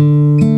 you.